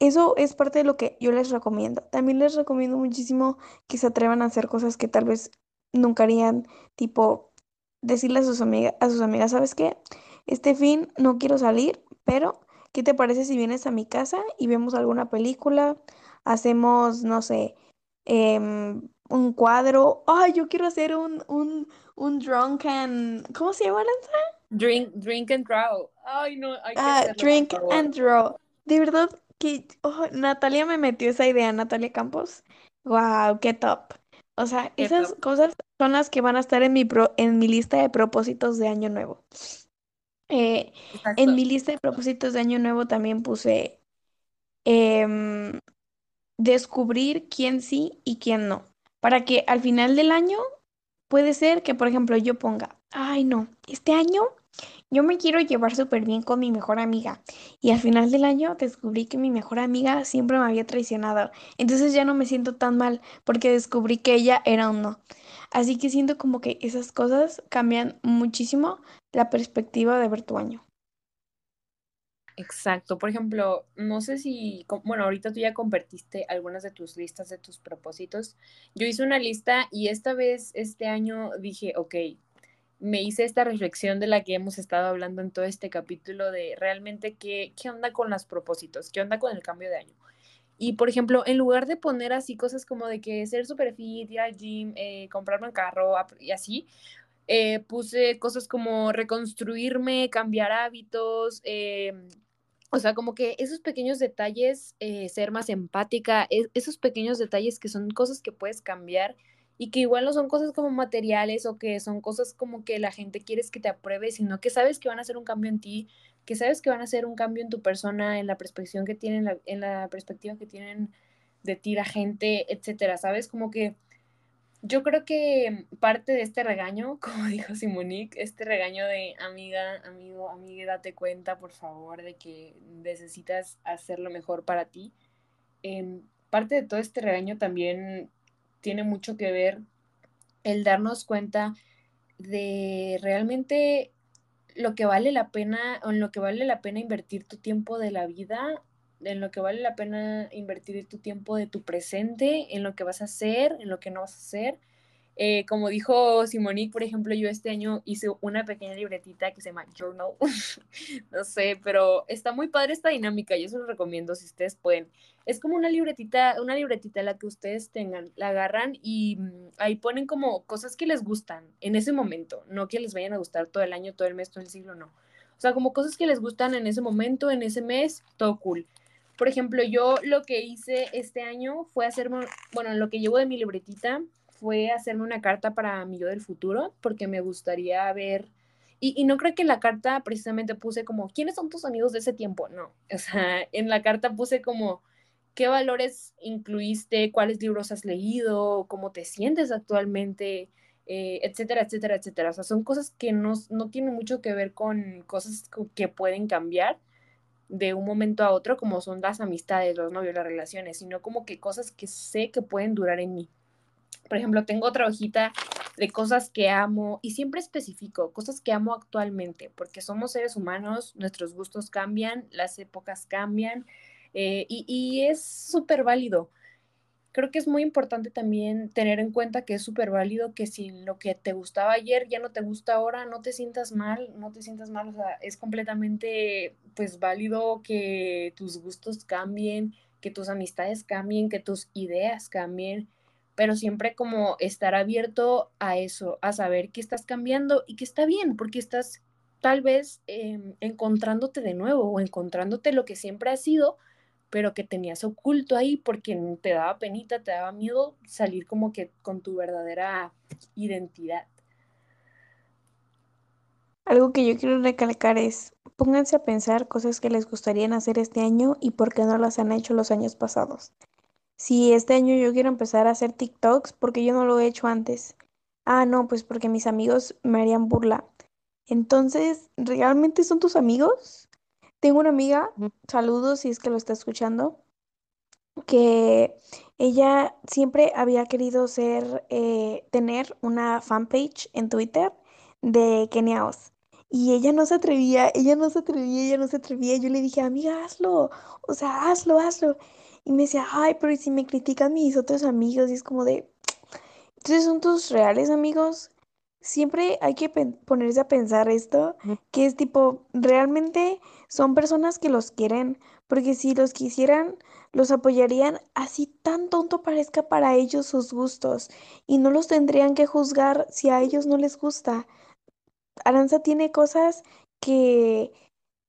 Speaker 2: Eso es parte de lo que yo les recomiendo. También les recomiendo muchísimo que se atrevan a hacer cosas que tal vez nunca harían, tipo decirle a sus amigas, a sus amigas, ¿sabes qué? Este fin no quiero salir, pero ¿qué te parece si vienes a mi casa y vemos alguna película? Hacemos, no sé, em, un cuadro. Ay, yo quiero hacer un, un, un drunken, ¿cómo se llama, Aranza?
Speaker 1: Drink, drink and draw. Ay, no, hay que
Speaker 2: Ah, drink and draw. De verdad que oh, Natalia me metió esa idea, Natalia Campos. Wow, qué top. O sea,
Speaker 1: Qué
Speaker 2: esas
Speaker 1: top.
Speaker 2: cosas son las que van a estar en mi pro- en mi lista de propósitos de año nuevo. Eh, en mi lista de propósitos de año nuevo también puse em, descubrir quién sí y quién no. Para que al final del año puede ser que, por ejemplo, yo ponga, ay no, este año yo me quiero llevar súper bien con mi mejor amiga. Y al final del año descubrí que mi mejor amiga siempre me había traicionado. Entonces ya no me siento tan mal porque descubrí que ella era un no. Así que siento como que esas cosas cambian muchísimo la perspectiva de ver tu año.
Speaker 1: Exacto. Por ejemplo, no sé si, bueno, ahorita tú ya compartiste algunas de tus listas, de tus propósitos. Yo hice una lista y esta vez, este año, dije, ok, me hice esta reflexión de la que hemos estado hablando en todo este capítulo de realmente qué, qué onda con los propósitos, qué onda con el cambio de año. Y, por ejemplo, en lugar de poner así cosas como de que ser super fit, ir al gym, eh, comprarme un carro y así, eh, puse cosas como reconstruirme, cambiar hábitos, eh, o sea, como que esos pequeños detalles, eh, ser más empática, es- esos pequeños detalles que son cosas que puedes cambiar y que igual no son cosas como materiales o que son cosas como que la gente quiere que te apruebe, sino que sabes que van a hacer un cambio en ti, que sabes que van a hacer un cambio en tu persona, en la perspectiva que tienen, en la perspectiva que tienen de ti la gente, etcétera, ¿sabes? Como que yo creo que parte de este regaño, *laughs* como dijo Simonique, este regaño de amiga, amigo, amiga, date cuenta, por favor, de que necesitas hacer lo mejor para ti. Em, parte de todo este regaño también tiene mucho que ver el darnos cuenta de realmente lo que vale la pena, o en lo que vale la pena invertir tu tiempo de la vida, en lo que vale la pena invertir tu tiempo de tu presente, en lo que vas a hacer, en lo que no vas a hacer. Eh, como dijo Simonique, por ejemplo, yo este año hice una pequeña libretita que se llama Journal. *laughs* no sé, pero está muy padre esta dinámica. Yo se lo recomiendo si ustedes pueden. Es como una libretita, una libretita la que ustedes tengan, la agarran y mm, ahí ponen como cosas que les gustan en ese momento, no que les vayan a gustar todo el año, todo el mes, todo el siglo, no. O sea, como cosas que les gustan en ese momento, en ese mes, todo cool. Por ejemplo, yo lo que hice este año fue hacerme, bueno, lo que llevo de mi libretita fue hacerme una carta para mi yo del futuro, porque me gustaría ver, y, no creo que en la carta precisamente puse como, ¿quiénes son tus amigos de ese tiempo? No, *laughs* o sea, en la carta puse como, ¿qué valores incluiste? ¿Cuáles libros has leído? ¿Cómo te sientes actualmente? Eh, etcétera, etcétera, etcétera. O sea, son cosas que no, no tienen mucho que ver con cosas que pueden cambiar de un momento a otro, como son las amistades, los novios, las relaciones, sino como que cosas que sé que pueden durar en mí. Por ejemplo, tengo otra hojita de cosas que amo y siempre especifico cosas que amo actualmente, porque somos seres humanos, nuestros gustos cambian, las épocas cambian eh, y, es súper válido. Creo que es muy importante también tener en cuenta que es súper válido que si lo que te gustaba ayer ya no te gusta ahora, no te sientas mal, no te sientas mal, o sea, es completamente pues válido que tus gustos cambien, que tus amistades cambien, que tus ideas cambien, pero siempre como estar abierto a eso, a saber que estás cambiando y que está bien, porque estás tal vez eh, encontrándote de nuevo o encontrándote lo que siempre has sido, pero que tenías oculto ahí porque te daba penita, te daba miedo salir como que con tu verdadera identidad.
Speaker 2: Algo que yo quiero recalcar es, pónganse a pensar cosas que les gustaría hacer este año y por qué no las han hecho los años pasados. Si este año yo quiero empezar a hacer TikToks, porque yo no lo he hecho antes? Ah, no, pues porque mis amigos me harían burla. Entonces, ¿realmente son tus amigos? Tengo una amiga, saludos si es que lo está escuchando, que ella siempre había querido ser, eh, tener una fanpage en Twitter de Keniaos. Y ella no se atrevía, ella no se atrevía, ella no se atrevía. Yo le dije, amiga, hazlo, o sea, hazlo, hazlo. Y me decía, ay, pero ¿y si me critican mis otros amigos? Y es como de, entonces son tus reales amigos. Siempre hay que ponerse a pensar esto, que es tipo, realmente son personas que los quieren, porque si los quisieran, los apoyarían así tan tonto parezca para ellos sus gustos, y no los tendrían que juzgar si a ellos no les gusta. Aranza tiene cosas que,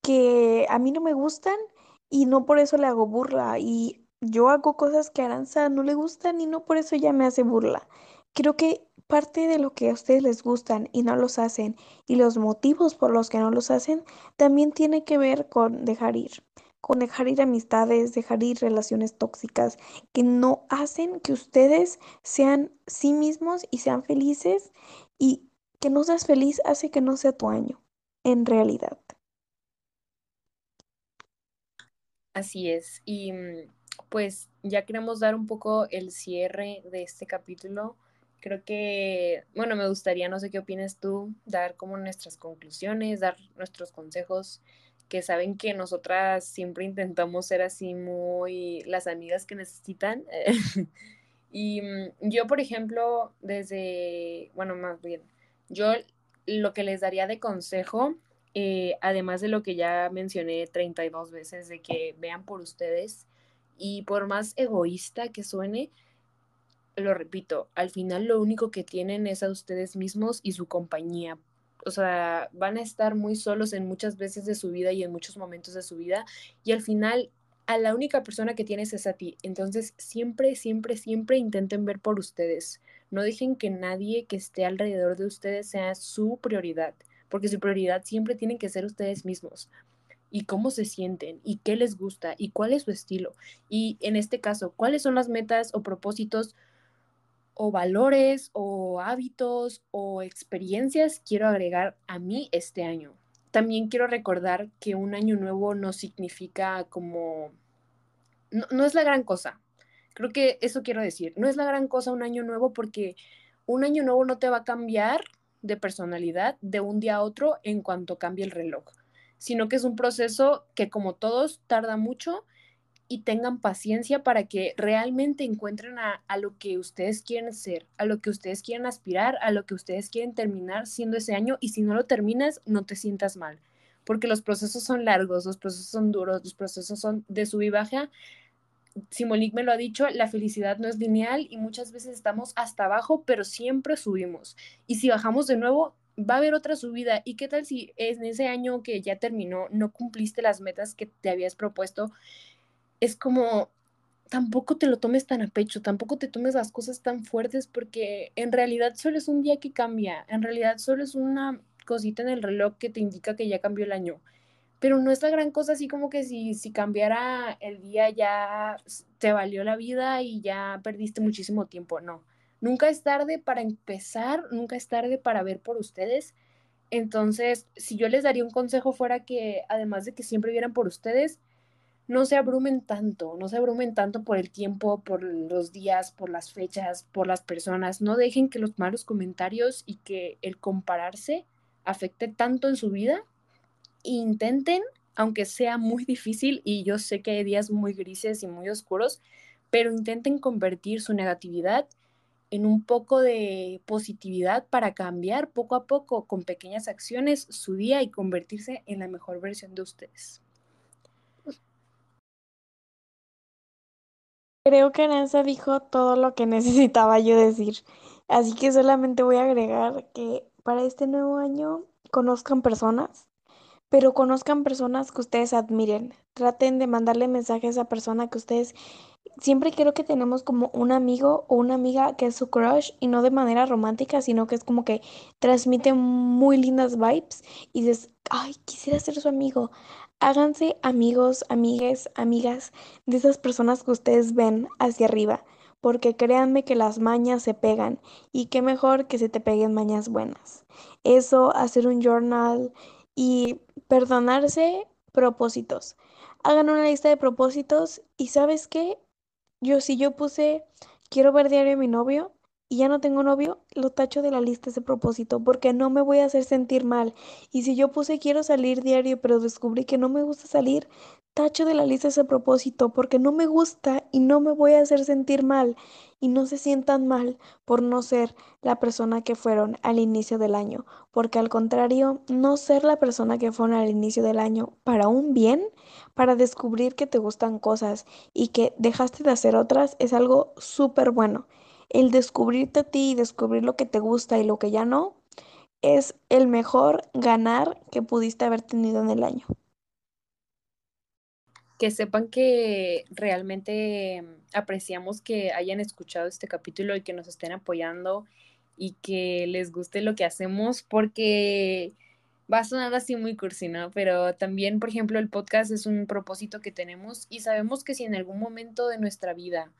Speaker 2: que a mí no me gustan y no por eso le hago burla. Y yo hago cosas que a Aranza no le gustan y no por eso ella me hace burla. Creo que parte de lo que a ustedes les gustan y no los hacen y los motivos por los que no los hacen también tiene que ver con dejar ir. Con dejar ir amistades, dejar ir relaciones tóxicas que no hacen que ustedes sean sí mismos y sean felices y que no seas feliz hace que no sea tu año, en realidad.
Speaker 1: Así es. Y mm, pues ya queremos dar un poco el cierre de este capítulo. Creo que, bueno, me gustaría, no sé qué opinas tú, dar como nuestras conclusiones, dar nuestros consejos, que saben que nosotras siempre intentamos ser así muy las amigas que necesitan. *laughs* Y mm, yo, por ejemplo, desde, bueno, más bien, yo lo que les daría de consejo, eh, además de lo que ya mencioné 32 veces, de que vean por ustedes, y por más egoísta que suene, lo repito, al final lo único que tienen es a ustedes mismos y su compañía. O sea, van a estar muy solos en muchas veces de su vida y en muchos momentos de su vida, y al final a la única persona que tienes es a ti. Entonces, siempre, siempre, siempre intenten ver por ustedes. No dejen que nadie que esté alrededor de ustedes sea su prioridad, porque su prioridad siempre tienen que ser ustedes mismos. Y cómo se sienten, y qué les gusta, y cuál es su estilo. Y en este caso, cuáles son las metas o propósitos o valores o hábitos o experiencias quiero agregar a mí este año. También quiero recordar que un año nuevo no significa como... No, no, es la gran cosa. Creo que eso quiero decir. No es la gran cosa un año nuevo porque un año nuevo no te va a cambiar de personalidad de un día a otro en cuanto cambie el reloj, sino que es un proceso que como todos tarda mucho y tengan paciencia para que realmente encuentren a, lo que ustedes quieren ser, a lo que ustedes quieren aspirar, a lo que ustedes quieren terminar siendo ese año y si no lo terminas, no te sientas mal, porque los procesos son largos, los procesos son duros, los procesos son de sub y baja. Simonik me lo ha dicho, la felicidad no es lineal y muchas veces estamos hasta abajo, pero siempre subimos. Y si bajamos de nuevo, va a haber otra subida. ¿Y qué tal si en ese año que ya terminó no cumpliste las metas que te habías propuesto? es como, tampoco te lo tomes tan a pecho, tampoco te tomes las cosas tan fuertes porque en realidad solo es un día que cambia, en realidad solo es una cosita en el reloj que te indica que ya cambió el año. Pero no es la gran cosa así como que si, si cambiara el día ya te valió la vida y ya perdiste muchísimo tiempo, no. Nunca es tarde para empezar, nunca es tarde para ver por ustedes. Entonces, si yo les daría un consejo fuera que además de que siempre vieran por ustedes, no se abrumen tanto, no se abrumen tanto por el tiempo, por los días, por las fechas, por las personas. No dejen que los malos comentarios y que el compararse afecte tanto en su vida. Intenten, aunque sea muy difícil, y yo sé que hay días muy grises y muy oscuros, pero intenten convertir su negatividad en un poco de positividad para cambiar poco a poco con pequeñas acciones su día y convertirse en la mejor versión de ustedes.
Speaker 2: Creo que Nanza dijo todo lo que *laughs* necesitaba yo decir. Así que solamente voy a agregar que para este nuevo año conozcan personas, pero conozcan personas que ustedes admiren. Traten de mandarle mensajes a esa persona que ustedes Siempre creo que tenemos como un amigo o una amiga que es su crush y no de manera romántica, sino que es como que transmite muy lindas vibes y dices, ay, quisiera ser su amigo. Háganse amigos, amigues, amigas de esas personas que ustedes ven hacia arriba, porque créanme que las mañas se pegan y qué mejor que se te peguen mañas buenas. Eso, hacer un journal y perdonarse propósitos. Hagan una lista de propósitos y ¿sabes qué? Yo, si yo puse quiero ver diario a mi novio y ya no tengo novio, lo tacho de la lista ese propósito porque no me voy a hacer sentir mal. Y si yo puse quiero salir diario, pero descubrí que no me gusta salir, tacho de la lista ese propósito porque no me gusta y no me voy a hacer sentir mal. Y no se sientan mal por no ser la persona que fueron al inicio del año, porque al contrario, no ser la persona que fueron al inicio del año para un bien, para descubrir que te gustan cosas y que dejaste de hacer otras es algo súper bueno. El descubrirte a ti y descubrir lo que te gusta y lo que ya no es el mejor ganar que pudiste haber tenido en el año.
Speaker 1: Que sepan que realmente apreciamos que hayan escuchado este capítulo y que nos estén apoyando y que les guste lo que hacemos porque va a sonar así muy cursi, ¿no? Pero también, por ejemplo, el podcast es un propósito que tenemos y sabemos que si en algún momento de nuestra vida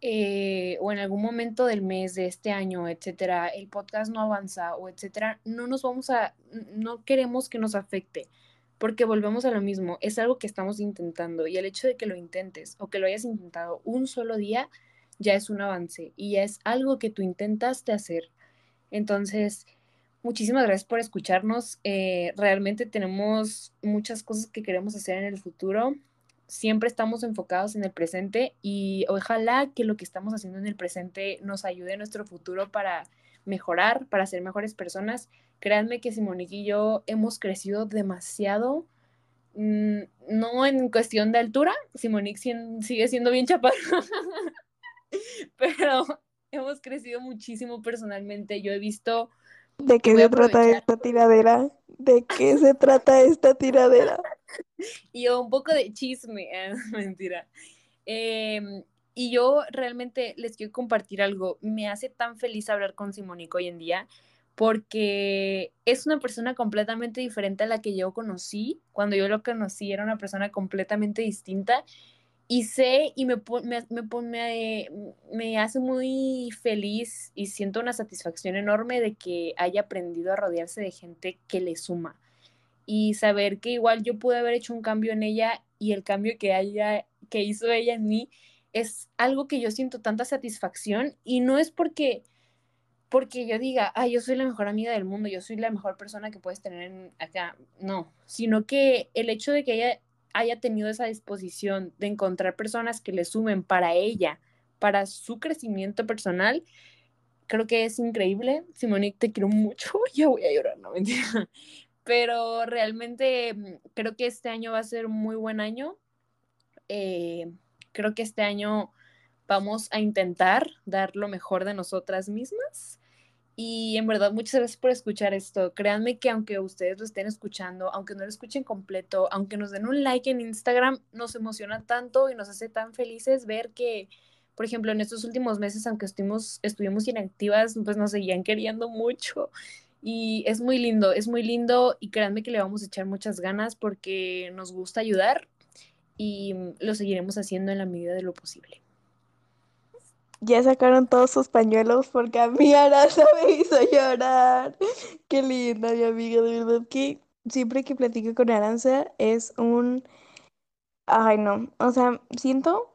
Speaker 1: eh, o en algún momento del mes de este año, etcétera, el podcast no avanza o etcétera, no nos vamos a, no queremos que nos afecte, porque volvemos a lo mismo, es algo que estamos intentando y el hecho de que lo intentes o que lo hayas intentado un solo día ya es un avance y ya es algo que tú intentaste hacer. Entonces, muchísimas gracias por escucharnos. Eh, realmente tenemos muchas cosas que queremos hacer en el futuro siempre estamos enfocados en el presente y ojalá que lo que estamos haciendo en el presente nos ayude en nuestro futuro para mejorar, para ser mejores personas. Créanme que Simonique y yo hemos crecido demasiado, mm, no en cuestión de altura, Simonique sigue siendo bien chaparro, *laughs* pero hemos crecido muchísimo personalmente. Yo he visto...
Speaker 2: ¿De qué se trata esta tiradera? ¿De qué se trata esta tiradera? *laughs*
Speaker 1: y un poco de chisme, eh, *laughs* mentira. Em, y yo realmente les quiero compartir algo. Me hace tan feliz hablar con Simónico hoy en día porque es una persona completamente diferente a la que yo conocí. Cuando yo lo conocí era una persona completamente distinta y sé y me, me, me, me, hace muy feliz y siento una satisfacción enorme de que haya aprendido a rodearse de gente que le suma y saber que igual yo pude haber hecho un cambio en ella y el cambio que haya que hizo ella en mí es algo que yo siento tanta satisfacción y no es porque porque yo diga, ah, yo soy la mejor amiga del mundo, yo soy la mejor persona que puedes tener acá, no, sino que el hecho de que ella haya tenido esa disposición de encontrar personas que le sumen para ella, para su crecimiento personal, creo que es increíble. Simonique, te quiero mucho, *laughs* ya voy a llorar, no mentira pero realmente mm, creo que este año va a ser un muy buen año. Eh, creo que este año vamos a intentar dar lo mejor de nosotras mismas. Y en verdad, muchas gracias por escuchar esto. Créanme que aunque ustedes lo estén escuchando, aunque no lo escuchen completo, aunque nos den un like en Instagram, nos emociona tanto y nos hace tan felices ver que, por ejemplo, en estos últimos meses, aunque estuvimos, estuvimos inactivas, pues nos seguían queriendo mucho. Y es muy lindo, es muy lindo y créanme que le vamos a echar muchas ganas porque nos gusta ayudar y lo seguiremos haciendo en la medida de lo posible.
Speaker 2: Ya sacaron todos sus pañuelos porque a mí Aranza *laughs* me hizo llorar. Qué linda, mi amiga, de verdad que siempre que platico con Aranza es un... Ay, no, o sea, siento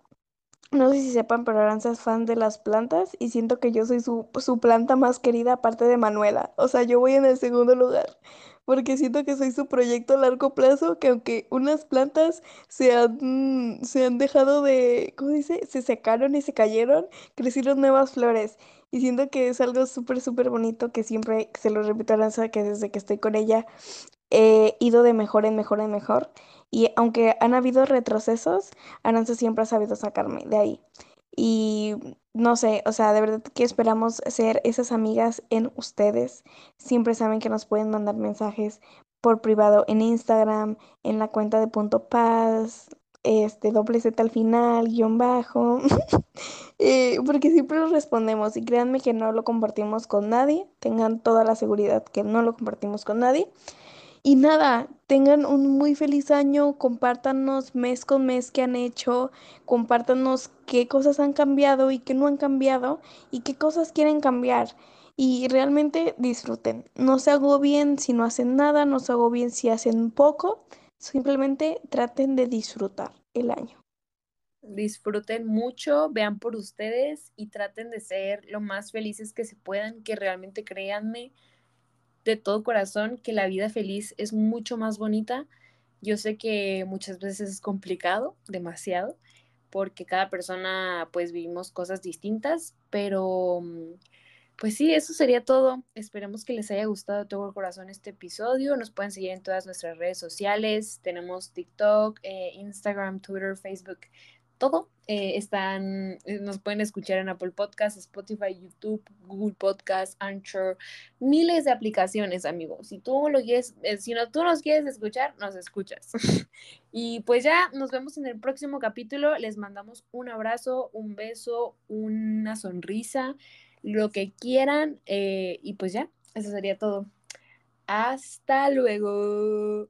Speaker 2: no sé si sepan, pero Aranza es fan de las plantas y siento que yo soy su, su planta más querida aparte de Manuela. O sea, yo voy en el segundo lugar porque siento que soy su proyecto a largo plazo, que aunque unas plantas se han, se han dejado de, ¿cómo dice? Se secaron y se cayeron, crecieron nuevas flores. Y siento que es algo súper, súper bonito que siempre, se lo repito a Aranza, que desde que estoy con ella he ido de mejor en mejor en mejor. Y aunque han habido retrocesos, Aranza siempre ha sabido sacarme de ahí. Y no sé, o sea, de verdad que esperamos ser esas amigas en ustedes. Siempre saben que nos pueden mandar mensajes por privado en Instagram, en la cuenta de Punto Paz, este, doble Z al final, guion bajo, *laughs* eh, porque siempre lo respondemos y créanme que no lo compartimos con nadie, tengan toda la seguridad que no lo compartimos con nadie. Y nada, tengan un muy feliz año, compártanos mes con mes qué han hecho, compártanos qué cosas han cambiado y qué no han cambiado y qué cosas quieren cambiar. Y realmente disfruten. No se agobien si no hacen nada, no se agobien si hacen poco. Simplemente traten de disfrutar el año.
Speaker 1: Disfruten mucho, vean por ustedes y traten de ser lo más felices que se puedan, que realmente créanme de todo corazón que la vida feliz es mucho más bonita. Yo sé que muchas veces es complicado, demasiado, porque cada persona pues vivimos cosas distintas, pero mm, pues sí, eso sería todo. Esperemos que les haya gustado de todo corazón este episodio. Nos pueden seguir en todas nuestras redes sociales. Tenemos TikTok, eh, Instagram, Twitter, Facebook todo. Eh, están, eh, nos pueden escuchar en Apple Podcasts, Spotify, YouTube, Google Podcasts, Anchor, miles de aplicaciones, amigos. Si tú lo quieres, eh, si no, tú nos quieres escuchar, nos escuchas. *laughs* y pues ya nos vemos en el próximo capítulo. Les mandamos un abrazo, un beso, una sonrisa, lo que quieran. y pues ya, eso sería todo. Hasta luego.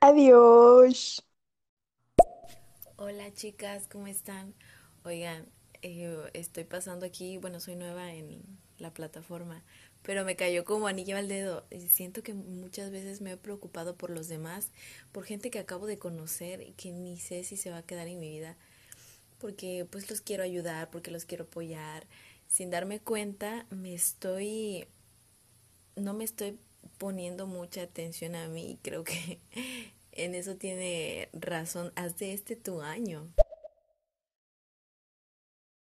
Speaker 2: Adiós.
Speaker 3: Hola chicas, ¿cómo están? Oigan, eh, estoy pasando aquí, bueno, soy nueva en la plataforma, pero me cayó como anillo al dedo. Siento que muchas veces me he preocupado por los demás, por gente que acabo de conocer y que ni sé si se va a quedar en mi vida, porque pues los quiero ayudar, porque los quiero apoyar. Sin darme cuenta, me estoy, no me estoy poniendo mucha atención a mí, creo que en eso tiene razón. Haz de este tu año.